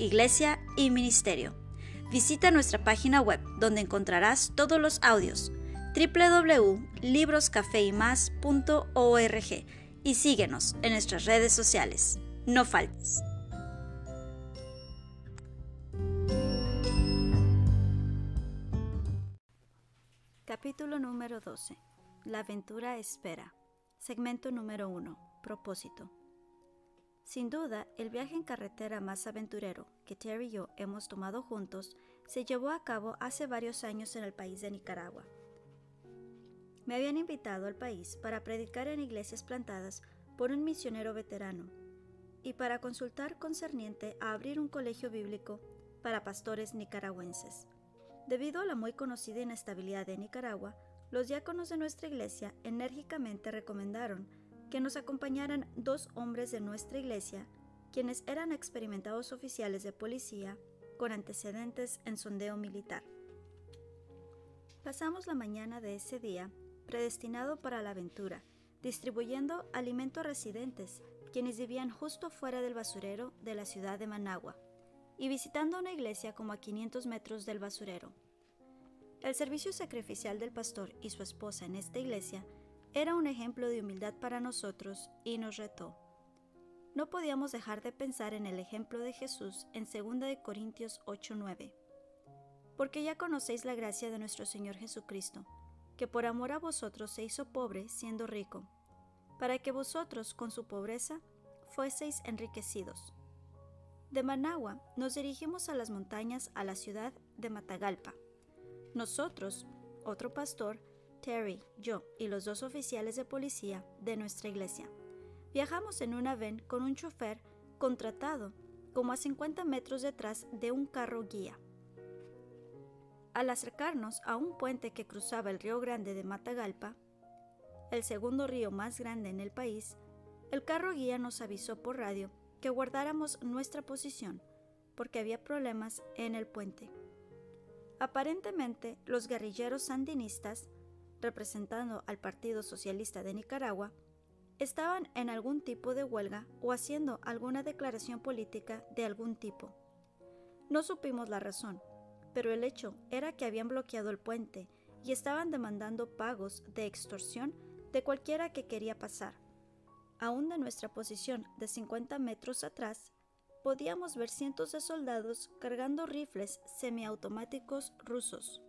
iglesia y ministerio. Visita nuestra página web donde encontrarás todos los audios www.libroscafeymas.org y síguenos en nuestras redes sociales. No faltes. Capítulo número 12. La aventura espera. Segmento número 1. Propósito. Sin duda, el viaje en carretera más aventurero que Terry y yo hemos tomado juntos se llevó a cabo hace varios años en el país de Nicaragua. Me habían invitado al país para predicar en iglesias plantadas por un misionero veterano y para consultar concerniente a abrir un colegio bíblico para pastores nicaragüenses. Debido a la muy conocida inestabilidad de Nicaragua, los diáconos de nuestra iglesia enérgicamente recomendaron que nos acompañaran dos hombres de nuestra iglesia, quienes eran experimentados oficiales de policía con antecedentes en sondeo militar. Pasamos la mañana de ese día, predestinado para la aventura, distribuyendo alimento a residentes, quienes vivían justo fuera del basurero de la ciudad de Managua, y visitando una iglesia como a 500 metros del basurero. El servicio sacrificial del pastor y su esposa en esta iglesia era un ejemplo de humildad para nosotros y nos retó. No podíamos dejar de pensar en el ejemplo de Jesús en 2 Corintios 8:9. Porque ya conocéis la gracia de nuestro Señor Jesucristo, que por amor a vosotros se hizo pobre siendo rico, para que vosotros con su pobreza fueseis enriquecidos. De Managua nos dirigimos a las montañas a la ciudad de Matagalpa. Nosotros, otro pastor, Terry, yo y los dos oficiales de policía de nuestra iglesia. Viajamos en una van con un chofer contratado como a 50 metros detrás de un carro guía. Al acercarnos a un puente que cruzaba el río Grande de Matagalpa, el segundo río más grande en el país, el carro guía nos avisó por radio que guardáramos nuestra posición porque había problemas en el puente. Aparentemente, los guerrilleros sandinistas representando al Partido Socialista de Nicaragua, estaban en algún tipo de huelga o haciendo alguna declaración política de algún tipo. No supimos la razón, pero el hecho era que habían bloqueado el puente y estaban demandando pagos de extorsión de cualquiera que quería pasar. Aún de nuestra posición de 50 metros atrás, podíamos ver cientos de soldados cargando rifles semiautomáticos rusos.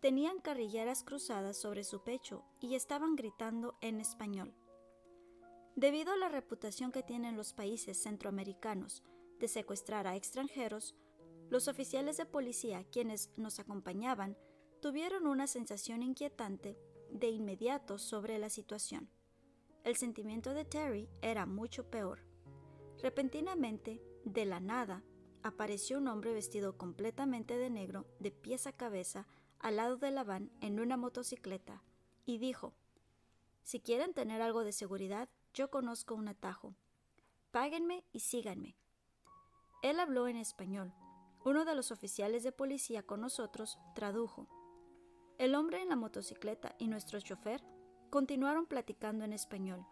Tenían carrilleras cruzadas sobre su pecho y estaban gritando en español. Debido a la reputación que tienen los países centroamericanos de secuestrar a extranjeros, los oficiales de policía quienes nos acompañaban tuvieron una sensación inquietante de inmediato sobre la situación. El sentimiento de Terry era mucho peor. Repentinamente, de la nada, apareció un hombre vestido completamente de negro, de pies a cabeza, al lado de la van en una motocicleta y dijo, Si quieren tener algo de seguridad, yo conozco un atajo. Páguenme y síganme. Él habló en español. Uno de los oficiales de policía con nosotros tradujo. El hombre en la motocicleta y nuestro chofer continuaron platicando en español,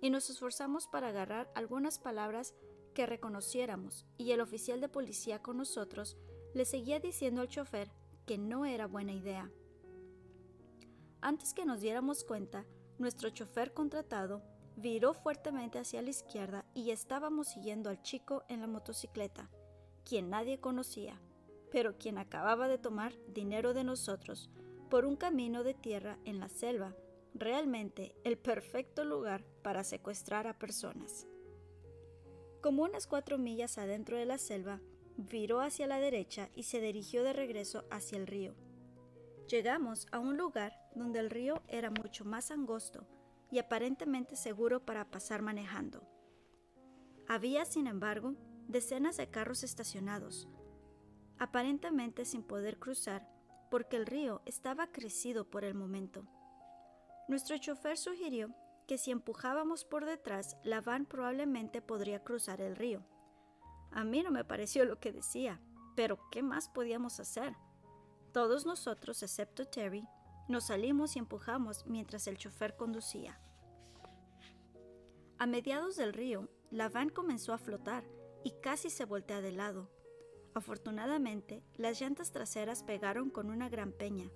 y nos esforzamos para agarrar algunas palabras que reconociéramos, y el oficial de policía con nosotros le seguía diciendo al chofer que no era buena idea. Antes que nos diéramos cuenta, nuestro chofer contratado viró fuertemente hacia la izquierda y estábamos siguiendo al chico en la motocicleta, quien nadie conocía, pero quien acababa de tomar dinero de nosotros por un camino de tierra en la selva, realmente el perfecto lugar para secuestrar a personas. Como unas cuatro millas adentro de la selva, viró hacia la derecha y se dirigió de regreso hacia el río. Llegamos a un lugar donde el río era mucho más angosto y aparentemente seguro para pasar manejando. Había, sin embargo, decenas de carros estacionados, aparentemente sin poder cruzar porque el río estaba crecido por el momento. Nuestro chofer sugirió que si empujábamos por detrás, la van probablemente podría cruzar el río. A mí no me pareció lo que decía, pero ¿qué más podíamos hacer? Todos nosotros, excepto Terry, nos salimos y empujamos mientras el chofer conducía. A mediados del río, la van comenzó a flotar y casi se voltea de lado. Afortunadamente, las llantas traseras pegaron con una gran peña.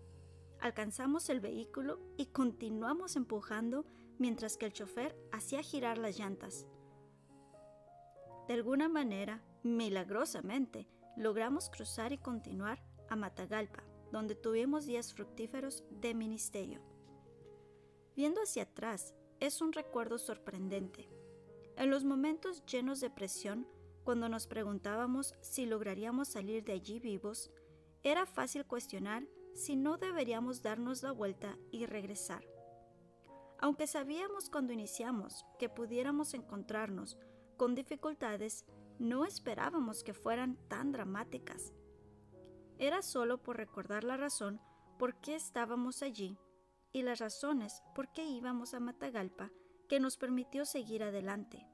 Alcanzamos el vehículo y continuamos empujando mientras que el chofer hacía girar las llantas. De alguna manera, milagrosamente, logramos cruzar y continuar a Matagalpa, donde tuvimos días fructíferos de ministerio. Viendo hacia atrás, es un recuerdo sorprendente. En los momentos llenos de presión, cuando nos preguntábamos si lograríamos salir de allí vivos, era fácil cuestionar si no deberíamos darnos la vuelta y regresar. Aunque sabíamos cuando iniciamos que pudiéramos encontrarnos con dificultades, no esperábamos que fueran tan dramáticas. Era solo por recordar la razón por qué estábamos allí y las razones por qué íbamos a Matagalpa que nos permitió seguir adelante.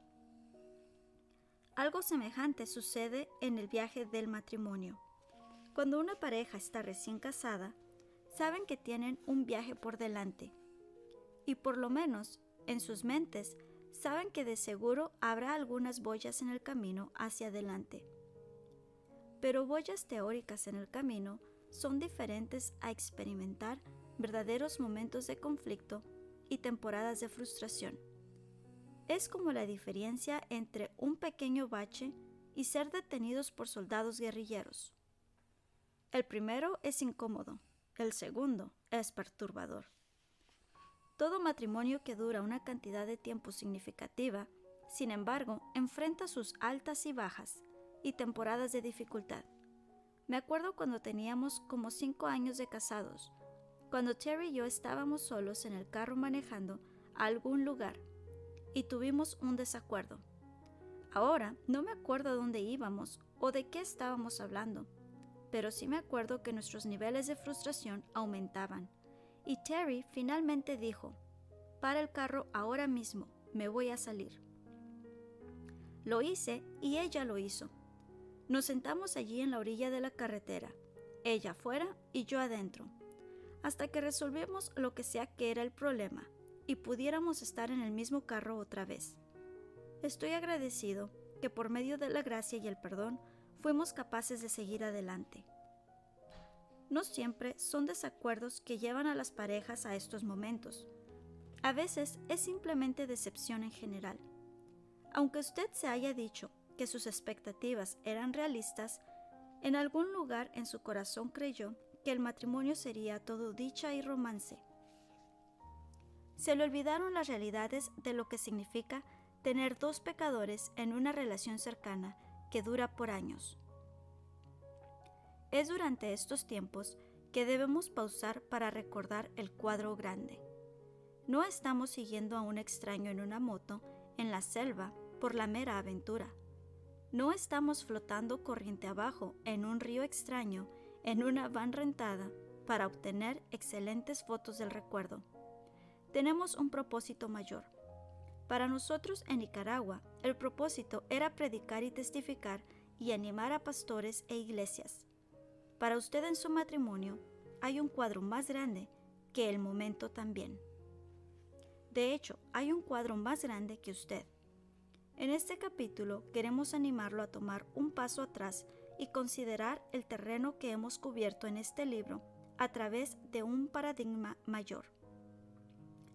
Algo semejante sucede en el viaje del matrimonio. Cuando una pareja está recién casada, saben que tienen un viaje por delante. Y por lo menos, en sus mentes, saben que de seguro habrá algunas boyas en el camino hacia adelante. Pero boyas teóricas en el camino son diferentes a experimentar verdaderos momentos de conflicto y temporadas de frustración es como la diferencia entre un pequeño bache y ser detenidos por soldados guerrilleros. El primero es incómodo, el segundo es perturbador. Todo matrimonio que dura una cantidad de tiempo significativa, sin embargo, enfrenta sus altas y bajas y temporadas de dificultad. Me acuerdo cuando teníamos como cinco años de casados, cuando Terry y yo estábamos solos en el carro manejando a algún lugar y tuvimos un desacuerdo. Ahora no me acuerdo a dónde íbamos o de qué estábamos hablando, pero sí me acuerdo que nuestros niveles de frustración aumentaban. Y Terry finalmente dijo, para el carro ahora mismo, me voy a salir. Lo hice y ella lo hizo. Nos sentamos allí en la orilla de la carretera, ella afuera y yo adentro, hasta que resolvimos lo que sea que era el problema y pudiéramos estar en el mismo carro otra vez. Estoy agradecido que por medio de la gracia y el perdón fuimos capaces de seguir adelante. No siempre son desacuerdos que llevan a las parejas a estos momentos. A veces es simplemente decepción en general. Aunque usted se haya dicho que sus expectativas eran realistas, en algún lugar en su corazón creyó que el matrimonio sería todo dicha y romance se le olvidaron las realidades de lo que significa tener dos pecadores en una relación cercana que dura por años. Es durante estos tiempos que debemos pausar para recordar el cuadro grande. No estamos siguiendo a un extraño en una moto en la selva por la mera aventura. No estamos flotando corriente abajo en un río extraño en una van rentada para obtener excelentes fotos del recuerdo tenemos un propósito mayor. Para nosotros en Nicaragua, el propósito era predicar y testificar y animar a pastores e iglesias. Para usted en su matrimonio hay un cuadro más grande que el momento también. De hecho, hay un cuadro más grande que usted. En este capítulo queremos animarlo a tomar un paso atrás y considerar el terreno que hemos cubierto en este libro a través de un paradigma mayor.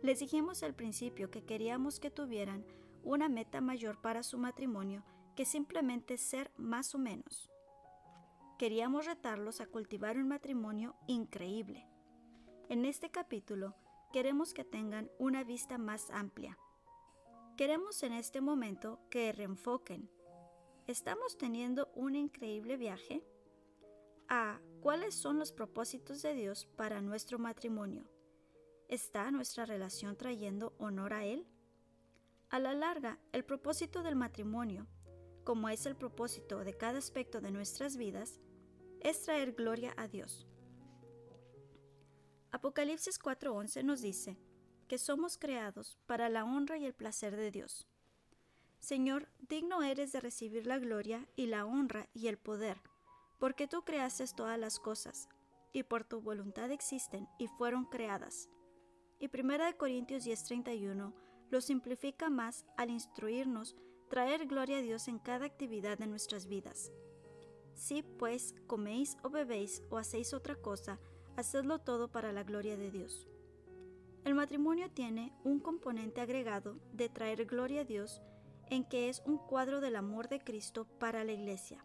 Les dijimos al principio que queríamos que tuvieran una meta mayor para su matrimonio que simplemente ser más o menos. Queríamos retarlos a cultivar un matrimonio increíble. En este capítulo queremos que tengan una vista más amplia. Queremos en este momento que reenfoquen. ¿Estamos teniendo un increíble viaje? A. ¿Cuáles son los propósitos de Dios para nuestro matrimonio? ¿Está nuestra relación trayendo honor a Él? A la larga, el propósito del matrimonio, como es el propósito de cada aspecto de nuestras vidas, es traer gloria a Dios. Apocalipsis 4:11 nos dice que somos creados para la honra y el placer de Dios. Señor, digno eres de recibir la gloria y la honra y el poder, porque tú creaste todas las cosas, y por tu voluntad existen y fueron creadas. Y 1 Corintios 10:31 lo simplifica más al instruirnos traer gloria a Dios en cada actividad de nuestras vidas. Si pues coméis o bebéis o hacéis otra cosa, hacedlo todo para la gloria de Dios. El matrimonio tiene un componente agregado de traer gloria a Dios en que es un cuadro del amor de Cristo para la iglesia.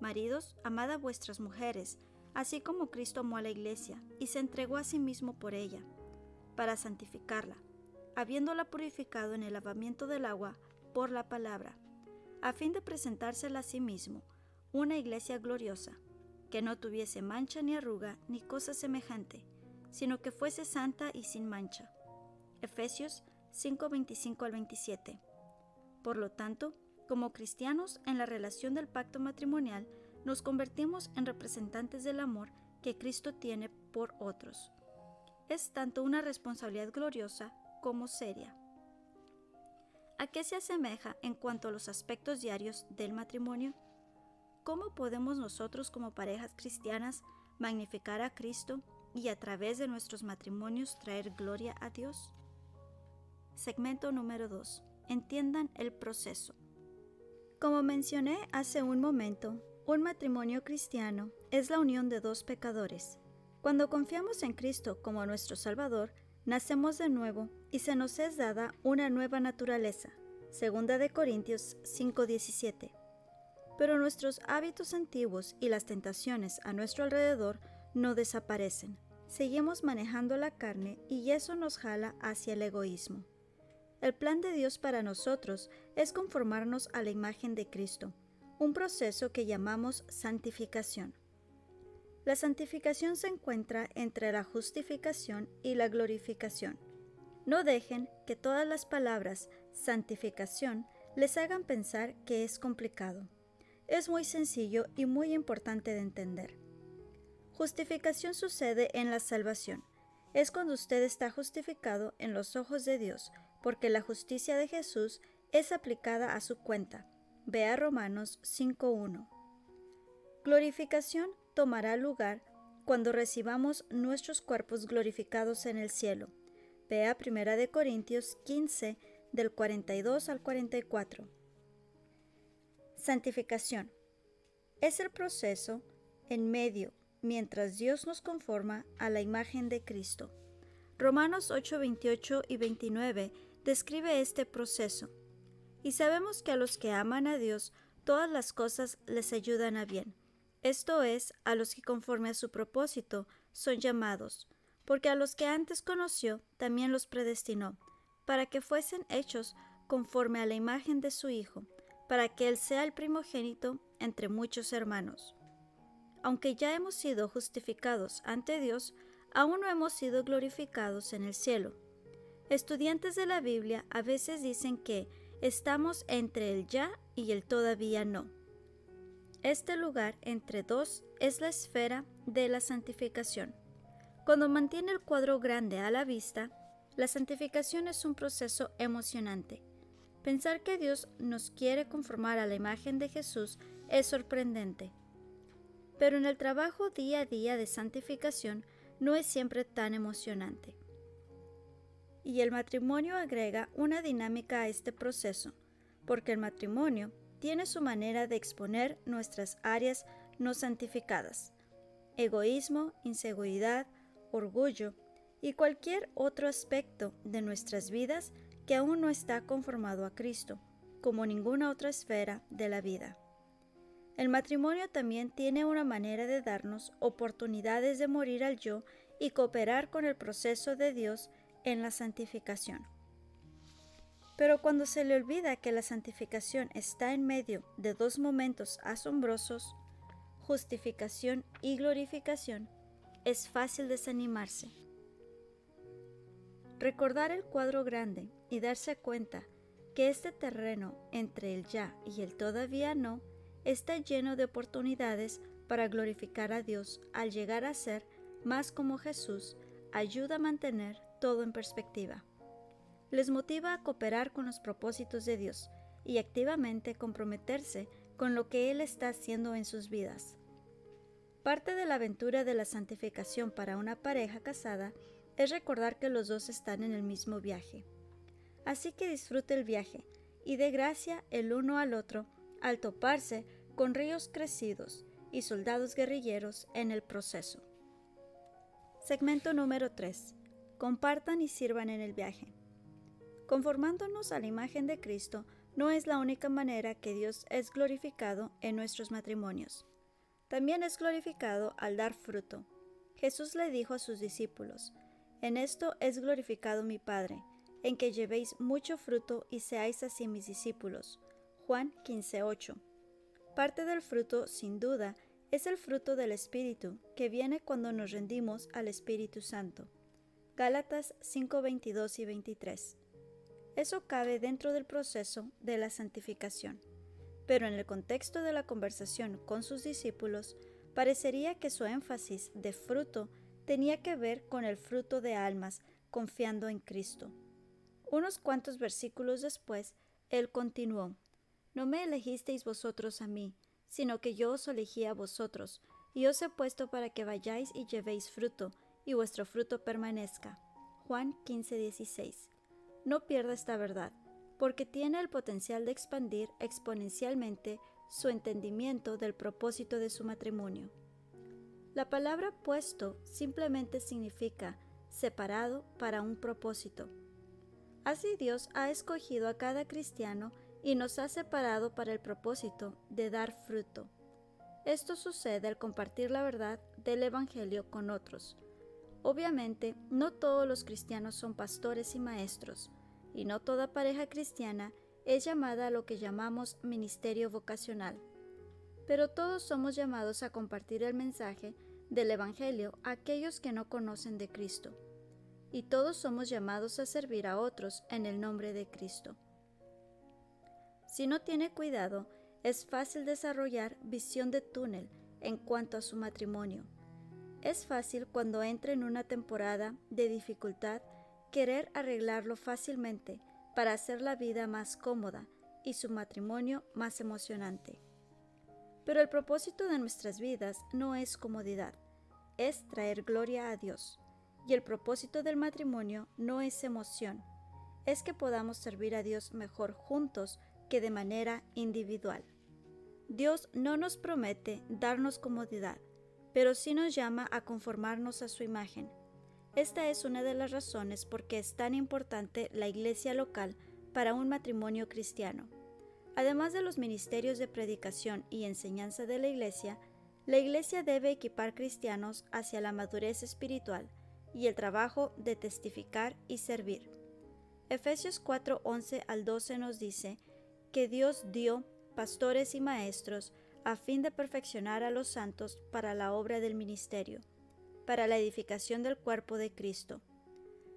Maridos, amad a vuestras mujeres, así como Cristo amó a la iglesia y se entregó a sí mismo por ella, para santificarla, habiéndola purificado en el lavamiento del agua por la palabra, a fin de presentársela a sí mismo, una iglesia gloriosa, que no tuviese mancha ni arruga ni cosa semejante, sino que fuese santa y sin mancha. Efesios 5:25 al 27. Por lo tanto, como cristianos en la relación del pacto matrimonial, nos convertimos en representantes del amor que Cristo tiene por otros. Es tanto una responsabilidad gloriosa como seria. ¿A qué se asemeja en cuanto a los aspectos diarios del matrimonio? ¿Cómo podemos nosotros como parejas cristianas magnificar a Cristo y a través de nuestros matrimonios traer gloria a Dios? Segmento número 2. Entiendan el proceso. Como mencioné hace un momento, un matrimonio cristiano es la unión de dos pecadores. Cuando confiamos en Cristo como nuestro Salvador, nacemos de nuevo y se nos es dada una nueva naturaleza. Segunda de Corintios 5:17. Pero nuestros hábitos antiguos y las tentaciones a nuestro alrededor no desaparecen. Seguimos manejando la carne y eso nos jala hacia el egoísmo. El plan de Dios para nosotros es conformarnos a la imagen de Cristo, un proceso que llamamos santificación. La santificación se encuentra entre la justificación y la glorificación. No dejen que todas las palabras santificación les hagan pensar que es complicado. Es muy sencillo y muy importante de entender. Justificación sucede en la salvación. Es cuando usted está justificado en los ojos de Dios, porque la justicia de Jesús es aplicada a su cuenta. Vea Romanos 5.1. Glorificación tomará lugar cuando recibamos nuestros cuerpos glorificados en el cielo. Vea 1 Corintios 15 del 42 al 44. Santificación. Es el proceso en medio mientras Dios nos conforma a la imagen de Cristo. Romanos 8, 28 y 29 describe este proceso. Y sabemos que a los que aman a Dios, todas las cosas les ayudan a bien esto es, a los que conforme a su propósito son llamados, porque a los que antes conoció también los predestinó, para que fuesen hechos conforme a la imagen de su Hijo, para que Él sea el primogénito entre muchos hermanos. Aunque ya hemos sido justificados ante Dios, aún no hemos sido glorificados en el cielo. Estudiantes de la Biblia a veces dicen que estamos entre el ya y el todavía no. Este lugar entre dos es la esfera de la santificación. Cuando mantiene el cuadro grande a la vista, la santificación es un proceso emocionante. Pensar que Dios nos quiere conformar a la imagen de Jesús es sorprendente. Pero en el trabajo día a día de santificación no es siempre tan emocionante. Y el matrimonio agrega una dinámica a este proceso, porque el matrimonio tiene su manera de exponer nuestras áreas no santificadas, egoísmo, inseguridad, orgullo y cualquier otro aspecto de nuestras vidas que aún no está conformado a Cristo, como ninguna otra esfera de la vida. El matrimonio también tiene una manera de darnos oportunidades de morir al yo y cooperar con el proceso de Dios en la santificación. Pero cuando se le olvida que la santificación está en medio de dos momentos asombrosos, justificación y glorificación, es fácil desanimarse. Recordar el cuadro grande y darse cuenta que este terreno entre el ya y el todavía no está lleno de oportunidades para glorificar a Dios al llegar a ser más como Jesús, ayuda a mantener todo en perspectiva. Les motiva a cooperar con los propósitos de Dios y activamente comprometerse con lo que Él está haciendo en sus vidas. Parte de la aventura de la santificación para una pareja casada es recordar que los dos están en el mismo viaje. Así que disfrute el viaje y dé gracia el uno al otro al toparse con ríos crecidos y soldados guerrilleros en el proceso. Segmento número 3. Compartan y sirvan en el viaje. Conformándonos a la imagen de Cristo no es la única manera que Dios es glorificado en nuestros matrimonios. También es glorificado al dar fruto. Jesús le dijo a sus discípulos, En esto es glorificado mi Padre, en que llevéis mucho fruto y seáis así mis discípulos. Juan 15:8. Parte del fruto, sin duda, es el fruto del Espíritu, que viene cuando nos rendimos al Espíritu Santo. Gálatas 5:22 y 23. Eso cabe dentro del proceso de la santificación. Pero en el contexto de la conversación con sus discípulos, parecería que su énfasis de fruto tenía que ver con el fruto de almas confiando en Cristo. Unos cuantos versículos después, él continuó, No me elegisteis vosotros a mí, sino que yo os elegí a vosotros, y os he puesto para que vayáis y llevéis fruto, y vuestro fruto permanezca. Juan 15:16. No pierda esta verdad, porque tiene el potencial de expandir exponencialmente su entendimiento del propósito de su matrimonio. La palabra puesto simplemente significa separado para un propósito. Así Dios ha escogido a cada cristiano y nos ha separado para el propósito de dar fruto. Esto sucede al compartir la verdad del Evangelio con otros. Obviamente, no todos los cristianos son pastores y maestros, y no toda pareja cristiana es llamada a lo que llamamos ministerio vocacional. Pero todos somos llamados a compartir el mensaje del Evangelio a aquellos que no conocen de Cristo. Y todos somos llamados a servir a otros en el nombre de Cristo. Si no tiene cuidado, es fácil desarrollar visión de túnel en cuanto a su matrimonio. Es fácil cuando entra en una temporada de dificultad querer arreglarlo fácilmente para hacer la vida más cómoda y su matrimonio más emocionante. Pero el propósito de nuestras vidas no es comodidad, es traer gloria a Dios. Y el propósito del matrimonio no es emoción, es que podamos servir a Dios mejor juntos de manera individual. Dios no nos promete darnos comodidad, pero sí nos llama a conformarnos a su imagen. Esta es una de las razones por qué es tan importante la iglesia local para un matrimonio cristiano. Además de los ministerios de predicación y enseñanza de la iglesia, la iglesia debe equipar cristianos hacia la madurez espiritual y el trabajo de testificar y servir. Efesios 4, 11 al 12 nos dice que Dios dio pastores y maestros a fin de perfeccionar a los santos para la obra del ministerio, para la edificación del cuerpo de Cristo.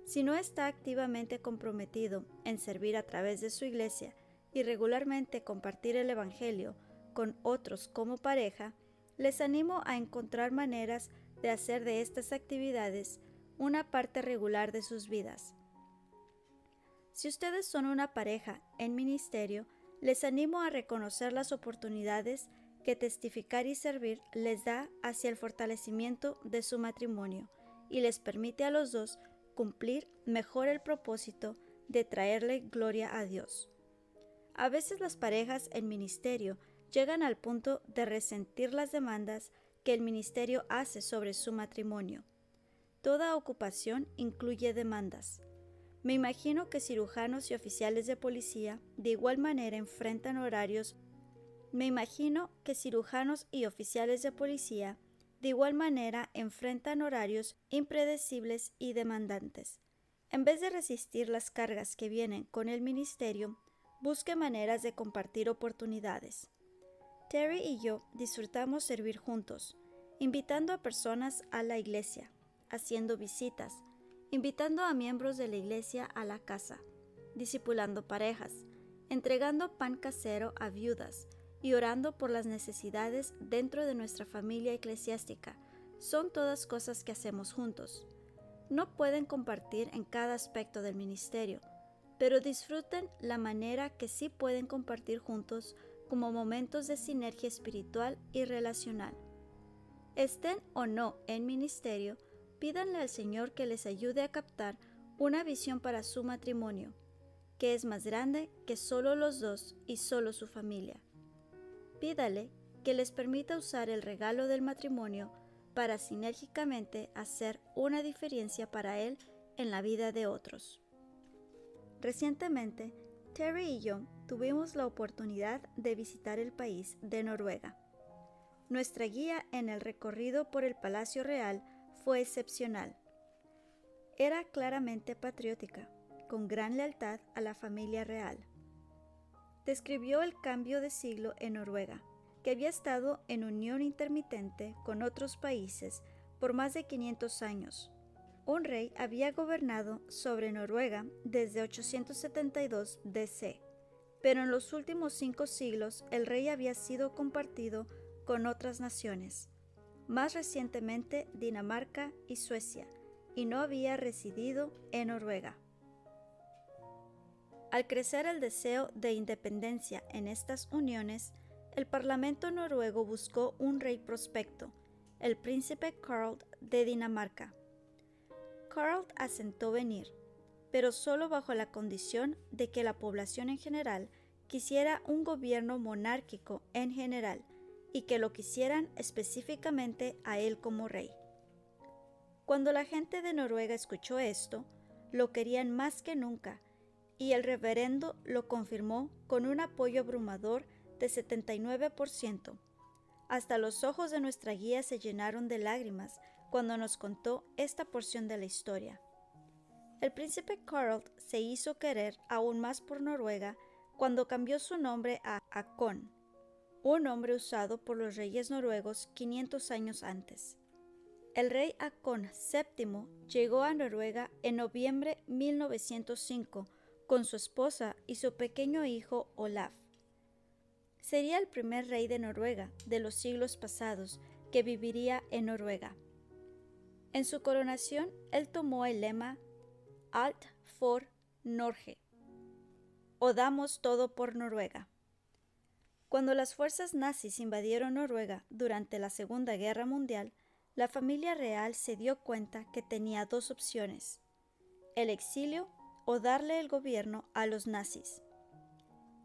Si no está activamente comprometido en servir a través de su iglesia y regularmente compartir el Evangelio con otros como pareja, les animo a encontrar maneras de hacer de estas actividades una parte regular de sus vidas. Si ustedes son una pareja en ministerio, les animo a reconocer las oportunidades que testificar y servir les da hacia el fortalecimiento de su matrimonio y les permite a los dos cumplir mejor el propósito de traerle gloria a Dios. A veces las parejas en ministerio llegan al punto de resentir las demandas que el ministerio hace sobre su matrimonio. Toda ocupación incluye demandas. Me imagino que cirujanos y oficiales de policía de igual manera enfrentan horarios. Me imagino que cirujanos y oficiales de policía de igual manera enfrentan horarios impredecibles y demandantes. En vez de resistir las cargas que vienen con el ministerio, busque maneras de compartir oportunidades. Terry y yo disfrutamos servir juntos, invitando a personas a la iglesia, haciendo visitas, invitando a miembros de la iglesia a la casa, discipulando parejas, entregando pan casero a viudas y orando por las necesidades dentro de nuestra familia eclesiástica, son todas cosas que hacemos juntos. No pueden compartir en cada aspecto del ministerio, pero disfruten la manera que sí pueden compartir juntos como momentos de sinergia espiritual y relacional. Estén o no en ministerio, pídanle al Señor que les ayude a captar una visión para su matrimonio, que es más grande que solo los dos y solo su familia. Pídale que les permita usar el regalo del matrimonio para sinérgicamente hacer una diferencia para él en la vida de otros. Recientemente, Terry y yo tuvimos la oportunidad de visitar el país de Noruega. Nuestra guía en el recorrido por el Palacio Real fue excepcional. Era claramente patriótica, con gran lealtad a la familia real. Describió el cambio de siglo en Noruega, que había estado en unión intermitente con otros países por más de 500 años. Un rey había gobernado sobre Noruega desde 872 DC, pero en los últimos cinco siglos el rey había sido compartido con otras naciones, más recientemente Dinamarca y Suecia, y no había residido en Noruega. Al crecer el deseo de independencia en estas uniones, el Parlamento noruego buscó un rey prospecto, el príncipe Karl de Dinamarca. Karl asentó venir, pero solo bajo la condición de que la población en general quisiera un gobierno monárquico en general y que lo quisieran específicamente a él como rey. Cuando la gente de Noruega escuchó esto, lo querían más que nunca, y el reverendo lo confirmó con un apoyo abrumador de 79%. Hasta los ojos de nuestra guía se llenaron de lágrimas cuando nos contó esta porción de la historia. El príncipe Karl se hizo querer aún más por Noruega cuando cambió su nombre a Akon, un nombre usado por los reyes noruegos 500 años antes. El rey Akon VII llegó a Noruega en noviembre 1905 con su esposa y su pequeño hijo Olaf. Sería el primer rey de Noruega de los siglos pasados que viviría en Noruega. En su coronación, él tomó el lema Alt for Norge, o damos todo por Noruega. Cuando las fuerzas nazis invadieron Noruega durante la Segunda Guerra Mundial, la familia real se dio cuenta que tenía dos opciones, el exilio o darle el gobierno a los nazis.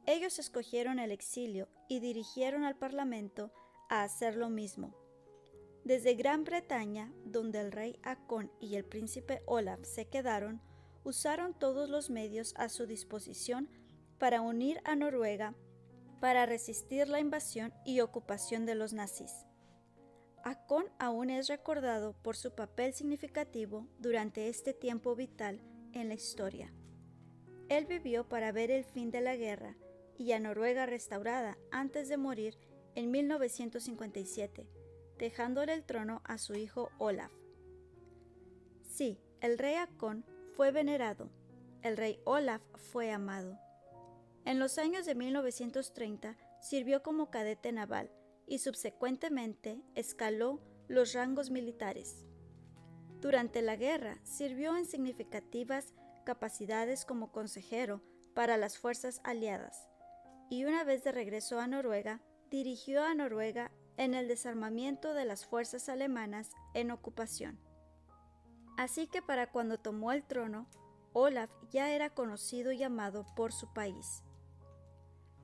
Ellos escogieron el exilio y dirigieron al Parlamento a hacer lo mismo. Desde Gran Bretaña, donde el rey Akon y el príncipe Olaf se quedaron, usaron todos los medios a su disposición para unir a Noruega para resistir la invasión y ocupación de los nazis. Akon aún es recordado por su papel significativo durante este tiempo vital en la historia. Él vivió para ver el fin de la guerra y a Noruega restaurada antes de morir en 1957, dejándole el trono a su hijo Olaf. Sí, el rey Akon fue venerado, el rey Olaf fue amado. En los años de 1930 sirvió como cadete naval y subsecuentemente escaló los rangos militares. Durante la guerra sirvió en significativas capacidades como consejero para las fuerzas aliadas y una vez de regreso a Noruega, dirigió a Noruega en el desarmamiento de las fuerzas alemanas en ocupación. Así que para cuando tomó el trono, Olaf ya era conocido y amado por su país.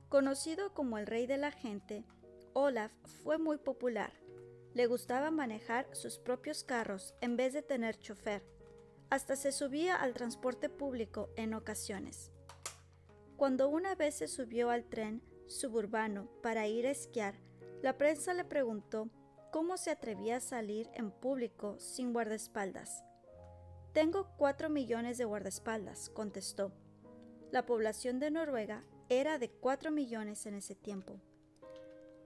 Conocido como el rey de la gente, Olaf fue muy popular. Le gustaba manejar sus propios carros en vez de tener chofer. Hasta se subía al transporte público en ocasiones. Cuando una vez se subió al tren suburbano para ir a esquiar, la prensa le preguntó cómo se atrevía a salir en público sin guardaespaldas. Tengo cuatro millones de guardaespaldas, contestó. La población de Noruega era de cuatro millones en ese tiempo.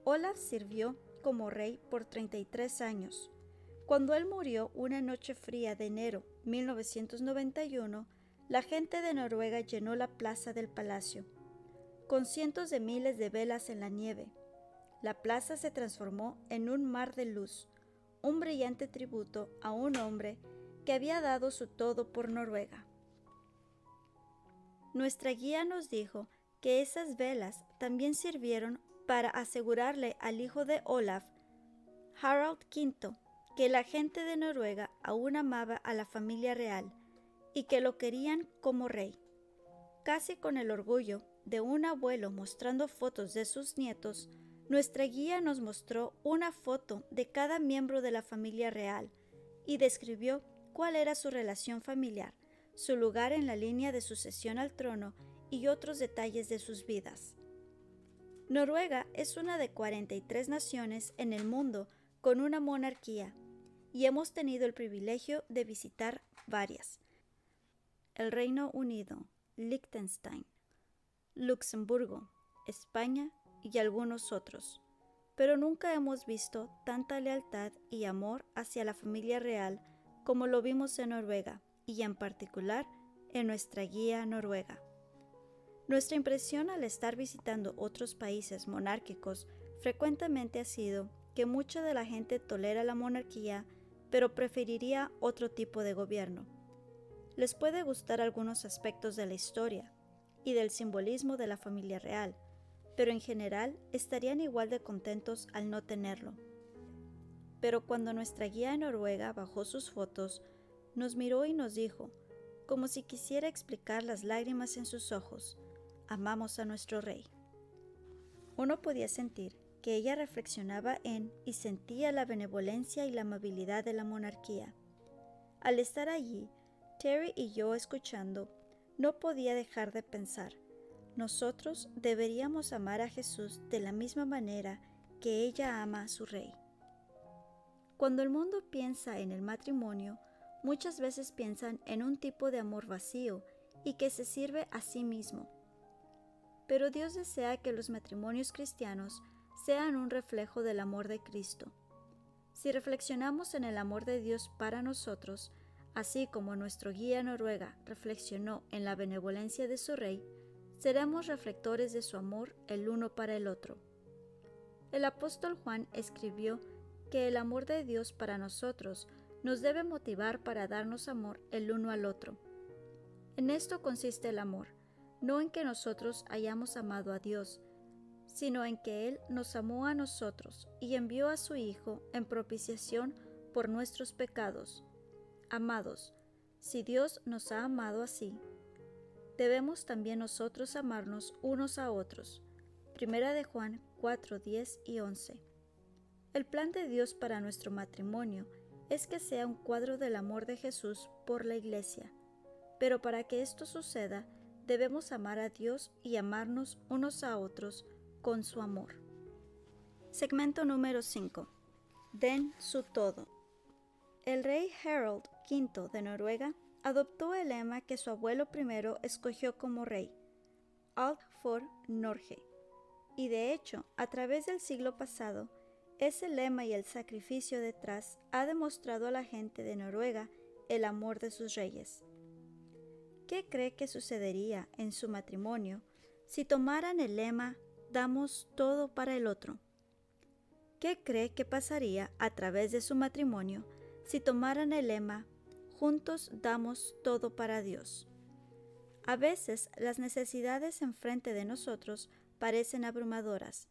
Olaf sirvió como rey por 33 años. Cuando él murió una noche fría de enero 1991, la gente de Noruega llenó la plaza del palacio. con cientos de miles de velas en la nieve. La plaza se transformó en un mar de luz, un brillante tributo a un hombre que había dado su todo por Noruega. Nuestra guía nos dijo que esas velas también sirvieron para asegurarle al hijo de Olaf, Harald V, que la gente de Noruega aún amaba a la familia real y que lo querían como rey. Casi con el orgullo de un abuelo mostrando fotos de sus nietos, nuestra guía nos mostró una foto de cada miembro de la familia real y describió cuál era su relación familiar, su lugar en la línea de sucesión al trono y otros detalles de sus vidas. Noruega es una de 43 naciones en el mundo con una monarquía y hemos tenido el privilegio de visitar varias. El Reino Unido, Liechtenstein, Luxemburgo, España y algunos otros, pero nunca hemos visto tanta lealtad y amor hacia la familia real como lo vimos en Noruega y en particular en nuestra guía noruega. Nuestra impresión al estar visitando otros países monárquicos frecuentemente ha sido que mucha de la gente tolera la monarquía, pero preferiría otro tipo de gobierno. Les puede gustar algunos aspectos de la historia y del simbolismo de la familia real, pero en general estarían igual de contentos al no tenerlo. Pero cuando nuestra guía en Noruega bajó sus fotos, nos miró y nos dijo, como si quisiera explicar las lágrimas en sus ojos, amamos a nuestro rey. Uno podía sentir que ella reflexionaba en y sentía la benevolencia y la amabilidad de la monarquía. Al estar allí, Terry y yo escuchando, no podía dejar de pensar, nosotros deberíamos amar a Jesús de la misma manera que ella ama a su rey. Cuando el mundo piensa en el matrimonio, muchas veces piensan en un tipo de amor vacío y que se sirve a sí mismo. Pero Dios desea que los matrimonios cristianos sean un reflejo del amor de Cristo. Si reflexionamos en el amor de Dios para nosotros, así como nuestro guía noruega reflexionó en la benevolencia de su rey, seremos reflectores de su amor el uno para el otro. El apóstol Juan escribió que el amor de Dios para nosotros nos debe motivar para darnos amor el uno al otro. En esto consiste el amor, no en que nosotros hayamos amado a Dios, sino en que Él nos amó a nosotros y envió a su Hijo en propiciación por nuestros pecados. Amados, si Dios nos ha amado así, debemos también nosotros amarnos unos a otros. Primera de Juan 4, 10 y 11. El plan de Dios para nuestro matrimonio es que sea un cuadro del amor de Jesús por la Iglesia. Pero para que esto suceda, debemos amar a Dios y amarnos unos a otros con su amor. Segmento número 5. Den su todo. El rey Harold V de Noruega adoptó el lema que su abuelo primero escogió como rey, Alt for Norge, y de hecho, a través del siglo pasado, ese lema y el sacrificio detrás ha demostrado a la gente de Noruega el amor de sus reyes. ¿Qué cree que sucedería en su matrimonio si tomaran el lema damos todo para el otro. ¿Qué cree que pasaría a través de su matrimonio si tomaran el lema Juntos damos todo para Dios? A veces las necesidades enfrente de nosotros parecen abrumadoras.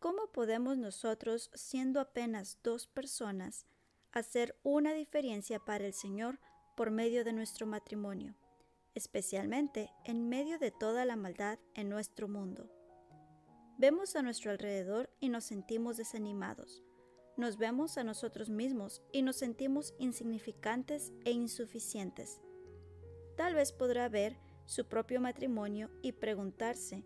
¿Cómo podemos nosotros, siendo apenas dos personas, hacer una diferencia para el Señor por medio de nuestro matrimonio, especialmente en medio de toda la maldad en nuestro mundo? Vemos a nuestro alrededor y nos sentimos desanimados. Nos vemos a nosotros mismos y nos sentimos insignificantes e insuficientes. Tal vez podrá ver su propio matrimonio y preguntarse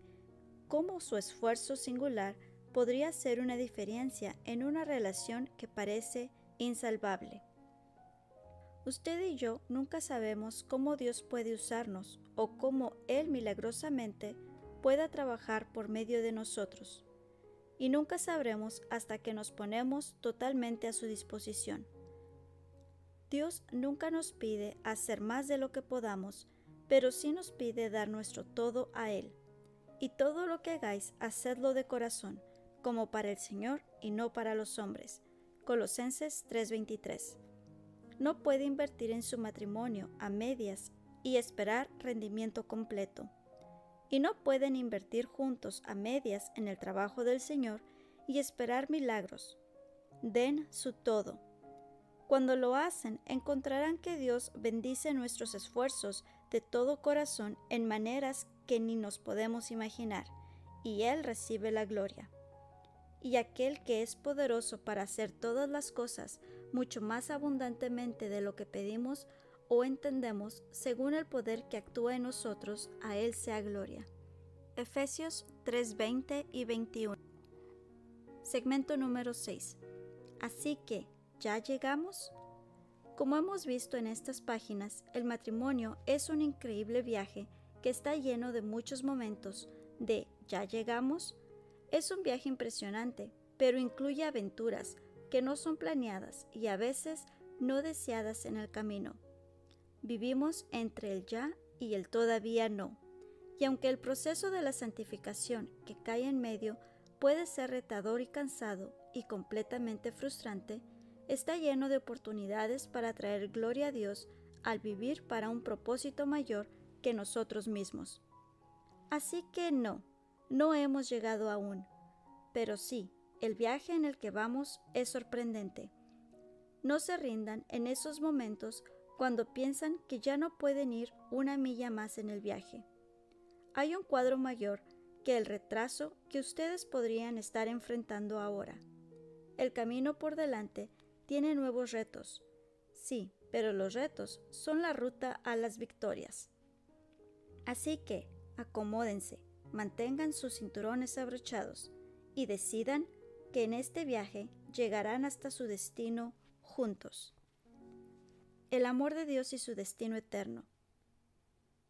cómo su esfuerzo singular podría hacer una diferencia en una relación que parece insalvable. Usted y yo nunca sabemos cómo Dios puede usarnos o cómo Él milagrosamente pueda trabajar por medio de nosotros. Y nunca sabremos hasta que nos ponemos totalmente a su disposición. Dios nunca nos pide hacer más de lo que podamos, pero sí nos pide dar nuestro todo a Él. y todo lo que hagáis, hacedlo de corazón, como para el Señor y no para los hombres. Colosenses 3:23. No puede invertir en su matrimonio a medias y esperar rendimiento completo. Y no pueden invertir juntos a medias en el trabajo del Señor y esperar milagros. Den su todo. Cuando lo hacen, encontrarán que Dios bendice nuestros esfuerzos de todo corazón en maneras que ni nos podemos imaginar, y Él recibe la gloria. Y aquel que es poderoso para hacer todas las cosas mucho más abundantemente de lo que pedimos o entendemos, según el poder que actúa en nosotros, a Él sea gloria. Efesios 3:20 y 21. Segmento número 6. Así que, ¿ya llegamos? Como hemos visto en estas páginas, el matrimonio es un increíble viaje que está lleno de muchos momentos de ya llegamos. Es un viaje impresionante, pero incluye aventuras que no son planeadas y a veces no deseadas en el camino. Vivimos entre el ya y el todavía no. Y aunque el proceso de la santificación que cae en medio puede ser retador y cansado y completamente frustrante, está lleno de oportunidades para traer gloria a Dios al vivir para un propósito mayor que nosotros mismos. Así que no, no hemos llegado aún. Pero sí, el viaje en el que vamos es sorprendente. No se rindan en esos momentos cuando piensan que ya no pueden ir una milla más en el viaje. Hay un cuadro mayor que el retraso que ustedes podrían estar enfrentando ahora. El camino por delante tiene nuevos retos. Sí, pero los retos son la ruta a las victorias. Así que, acomódense, mantengan sus cinturones abrochados y decidan que en este viaje llegarán hasta su destino juntos. El amor de Dios y su destino eterno.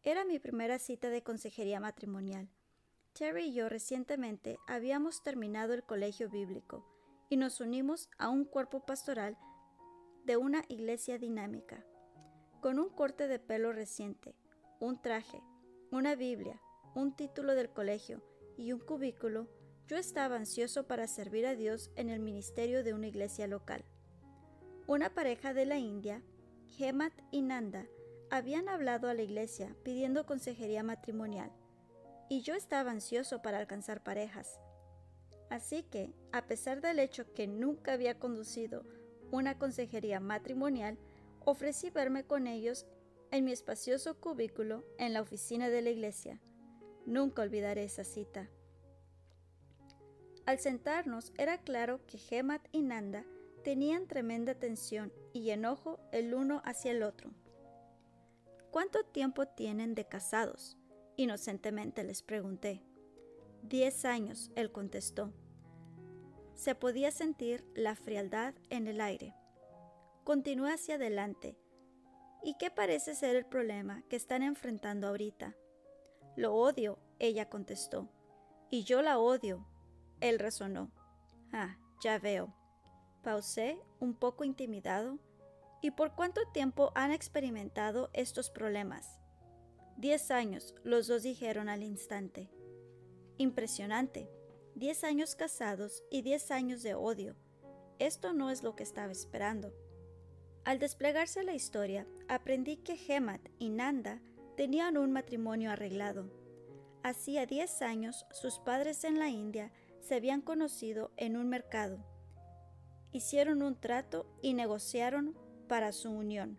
Era mi primera cita de consejería matrimonial. Terry y yo recientemente habíamos terminado el colegio bíblico y nos unimos a un cuerpo pastoral de una iglesia dinámica. Con un corte de pelo reciente, un traje, una Biblia, un título del colegio y un cubículo, yo estaba ansioso para servir a Dios en el ministerio de una iglesia local. Una pareja de la India, Hemat y Nanda, habían hablado a la iglesia pidiendo consejería matrimonial, y yo estaba ansioso para alcanzar parejas. Así que, a pesar del hecho que nunca había conducido una consejería matrimonial, ofrecí verme con ellos en mi espacioso cubículo en la oficina de la iglesia. Nunca olvidaré esa cita. Al sentarnos era claro que Gemat y Nanda tenían tremenda tensión y enojo el uno hacia el otro. ¿Cuánto tiempo tienen de casados? Inocentemente les pregunté. Diez años, él contestó. Se podía sentir la frialdad en el aire. Continué hacia adelante ¿Y qué parece ser el problema que están enfrentando ahorita? Lo odio, ella contestó. Y yo la odio, él resonó. Ah, ya veo. Pausé, un poco intimidado. ¿Y por cuánto tiempo han experimentado estos problemas? Diez años, los dos dijeron al instante. Impresionante. Diez años casados y diez años de odio. Esto no es lo que estaba esperando. Al desplegarse la historia, aprendí que Hemat y Nanda tenían un matrimonio arreglado. Hacía 10 años sus padres en la India se habían conocido en un mercado. Hicieron un trato y negociaron para su unión.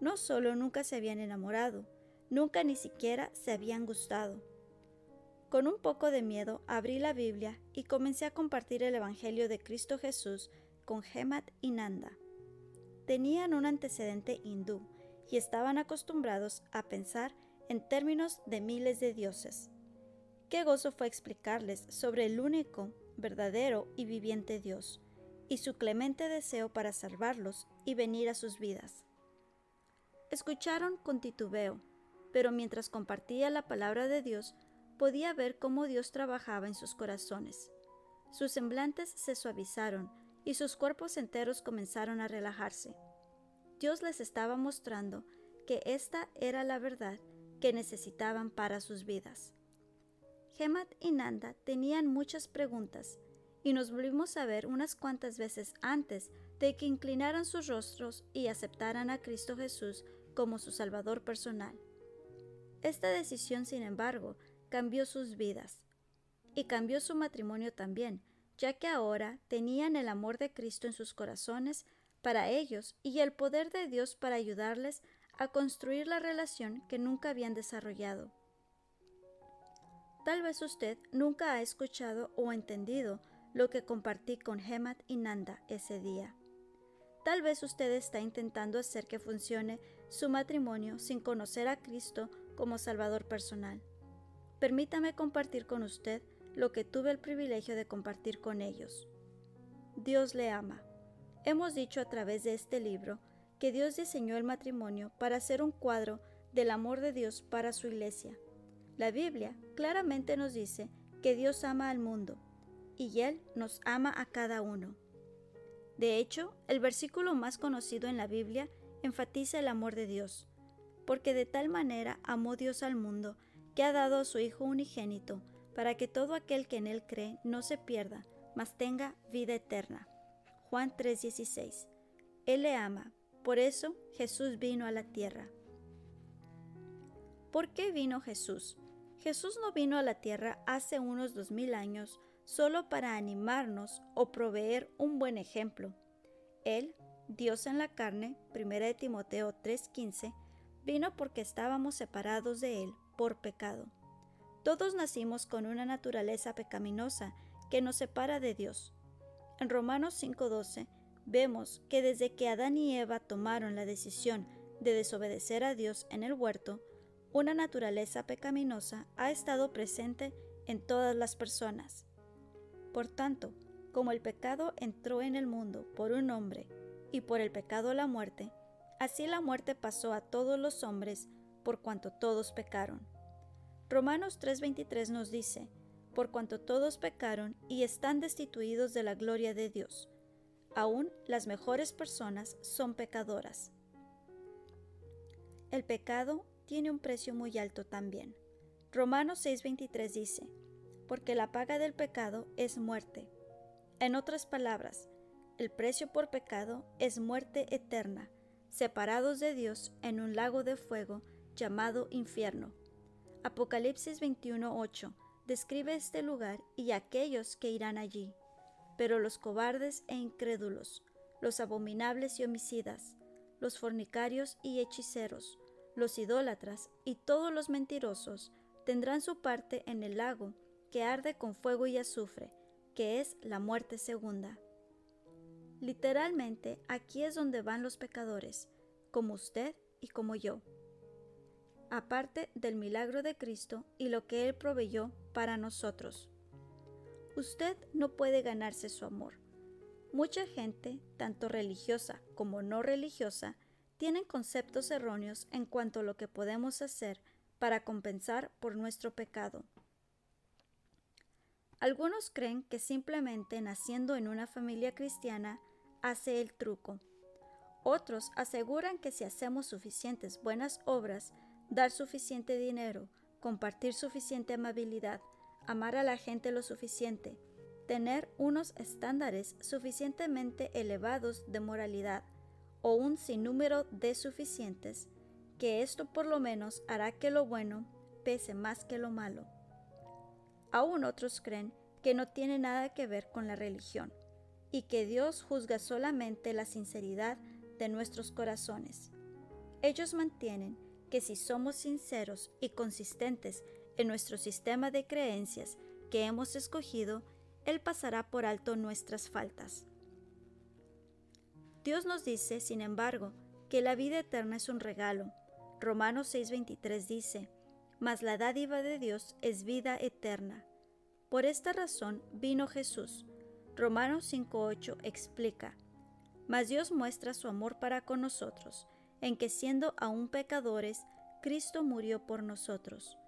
No solo nunca se habían enamorado, nunca ni siquiera se habían gustado. Con un poco de miedo abrí la Biblia y comencé a compartir el Evangelio de Cristo Jesús con Hemat y Nanda tenían un antecedente hindú y estaban acostumbrados a pensar en términos de miles de dioses. Qué gozo fue explicarles sobre el único, verdadero y viviente Dios, y su clemente deseo para salvarlos y venir a sus vidas. Escucharon con titubeo, pero mientras compartía la palabra de Dios, podía ver cómo Dios trabajaba en sus corazones. Sus semblantes se suavizaron y sus cuerpos enteros comenzaron a relajarse. Dios les estaba mostrando que esta era la verdad que necesitaban para sus vidas. Hemat y Nanda tenían muchas preguntas y nos volvimos a ver unas cuantas veces antes de que inclinaran sus rostros y aceptaran a Cristo Jesús como su Salvador personal. Esta decisión, sin embargo, cambió sus vidas y cambió su matrimonio también, ya que ahora tenían el amor de Cristo en sus corazones para ellos y el poder de Dios para ayudarles a construir la relación que nunca habían desarrollado. Tal vez usted nunca ha escuchado o entendido lo que compartí con Hemat y Nanda ese día. Tal vez usted está intentando hacer que funcione su matrimonio sin conocer a Cristo como Salvador personal. Permítame compartir con usted lo que tuve el privilegio de compartir con ellos. Dios le ama. Hemos dicho a través de este libro que Dios diseñó el matrimonio para ser un cuadro del amor de Dios para su iglesia. La Biblia claramente nos dice que Dios ama al mundo y Él nos ama a cada uno. De hecho, el versículo más conocido en la Biblia enfatiza el amor de Dios, porque de tal manera amó Dios al mundo que ha dado a su Hijo unigénito, para que todo aquel que en Él cree no se pierda, mas tenga vida eterna. Juan 3:16. Él le ama, por eso Jesús vino a la tierra. ¿Por qué vino Jesús? Jesús no vino a la tierra hace unos dos mil años solo para animarnos o proveer un buen ejemplo. Él, Dios en la carne, 1 Timoteo 3:15, vino porque estábamos separados de Él por pecado. Todos nacimos con una naturaleza pecaminosa que nos separa de Dios. En Romanos 5:12 vemos que desde que Adán y Eva tomaron la decisión de desobedecer a Dios en el huerto, una naturaleza pecaminosa ha estado presente en todas las personas. Por tanto, como el pecado entró en el mundo por un hombre y por el pecado la muerte, así la muerte pasó a todos los hombres por cuanto todos pecaron. Romanos 3:23 nos dice, por cuanto todos pecaron y están destituidos de la gloria de Dios. Aún las mejores personas son pecadoras. El pecado tiene un precio muy alto también. Romanos 6:23 dice, porque la paga del pecado es muerte. En otras palabras, el precio por pecado es muerte eterna, separados de Dios en un lago de fuego llamado infierno. Apocalipsis 21:8 describe este lugar y aquellos que irán allí. Pero los cobardes e incrédulos, los abominables y homicidas, los fornicarios y hechiceros, los idólatras y todos los mentirosos tendrán su parte en el lago que arde con fuego y azufre, que es la muerte segunda. Literalmente, aquí es donde van los pecadores, como usted y como yo. Aparte del milagro de Cristo y lo que Él proveyó para nosotros. Usted no puede ganarse su amor. Mucha gente, tanto religiosa como no religiosa, tienen conceptos erróneos en cuanto a lo que podemos hacer para compensar por nuestro pecado. Algunos creen que simplemente naciendo en una familia cristiana hace el truco. Otros aseguran que si hacemos suficientes buenas obras, dar suficiente dinero, compartir suficiente amabilidad, amar a la gente lo suficiente, tener unos estándares suficientemente elevados de moralidad, o un sinnúmero de suficientes, que esto por lo menos hará que lo bueno pese más que lo malo. Aún otros creen que no tiene nada que ver con la religión y que Dios juzga solamente la sinceridad de nuestros corazones. Ellos mantienen que si somos sinceros y consistentes en nuestro sistema de creencias que hemos escogido, Él pasará por alto nuestras faltas. Dios nos dice, sin embargo, que la vida eterna es un regalo. Romanos 6:23 dice, Mas la dádiva de Dios es vida eterna. Por esta razón vino Jesús. Romanos 5:8 explica, Mas Dios muestra su amor para con nosotros, en que siendo aún pecadores, Cristo murió por nosotros.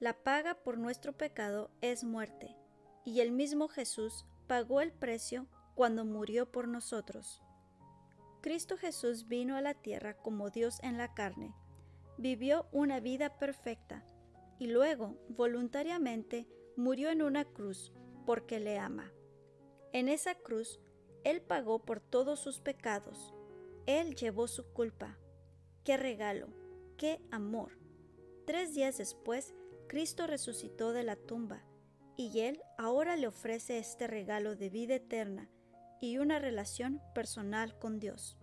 La paga por nuestro pecado es muerte, y el mismo Jesús pagó el precio cuando murió por nosotros. Cristo Jesús vino a la tierra como Dios en la carne, vivió una vida perfecta, y luego voluntariamente murió en una cruz porque le ama. En esa cruz, Él pagó por todos sus pecados. Él llevó su culpa. ¡Qué regalo! ¡Qué amor! Tres días después, Cristo resucitó de la tumba y Él ahora le ofrece este regalo de vida eterna y una relación personal con Dios.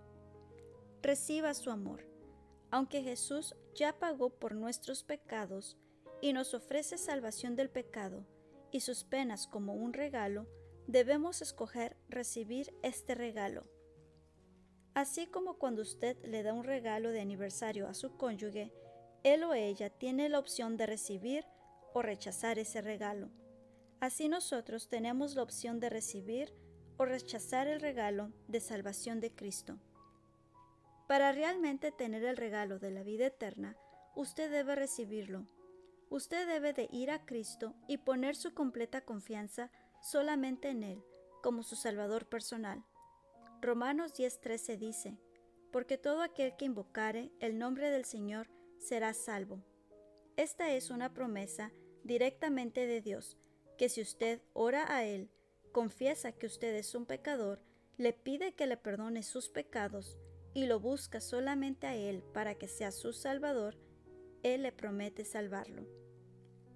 Reciba su amor. Aunque Jesús ya pagó por nuestros pecados y nos ofrece salvación del pecado y sus penas como un regalo, debemos escoger recibir este regalo. Así como cuando usted le da un regalo de aniversario a su cónyuge, él o ella tiene la opción de recibir o rechazar ese regalo. Así nosotros tenemos la opción de recibir o rechazar el regalo de salvación de Cristo. Para realmente tener el regalo de la vida eterna, usted debe recibirlo. Usted debe de ir a Cristo y poner su completa confianza solamente en Él, como su Salvador personal. Romanos 10:13 dice, porque todo aquel que invocare el nombre del Señor será salvo. Esta es una promesa directamente de Dios, que si usted ora a Él, confiesa que usted es un pecador, le pide que le perdone sus pecados y lo busca solamente a Él para que sea su Salvador, Él le promete salvarlo.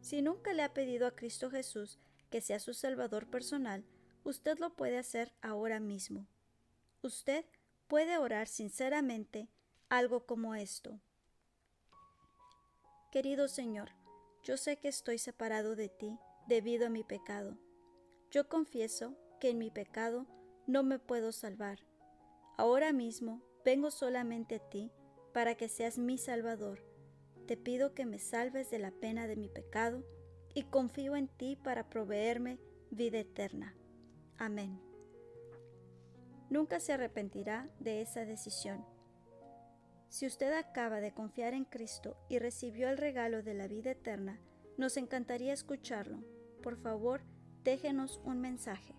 Si nunca le ha pedido a Cristo Jesús que sea su Salvador personal, usted lo puede hacer ahora mismo. Usted puede orar sinceramente algo como esto. Querido Señor, yo sé que estoy separado de ti debido a mi pecado. Yo confieso que en mi pecado no me puedo salvar. Ahora mismo vengo solamente a ti para que seas mi Salvador. Te pido que me salves de la pena de mi pecado y confío en ti para proveerme vida eterna. Amén. Nunca se arrepentirá de esa decisión. Si usted acaba de confiar en Cristo y recibió el regalo de la vida eterna, nos encantaría escucharlo. Por favor, déjenos un mensaje.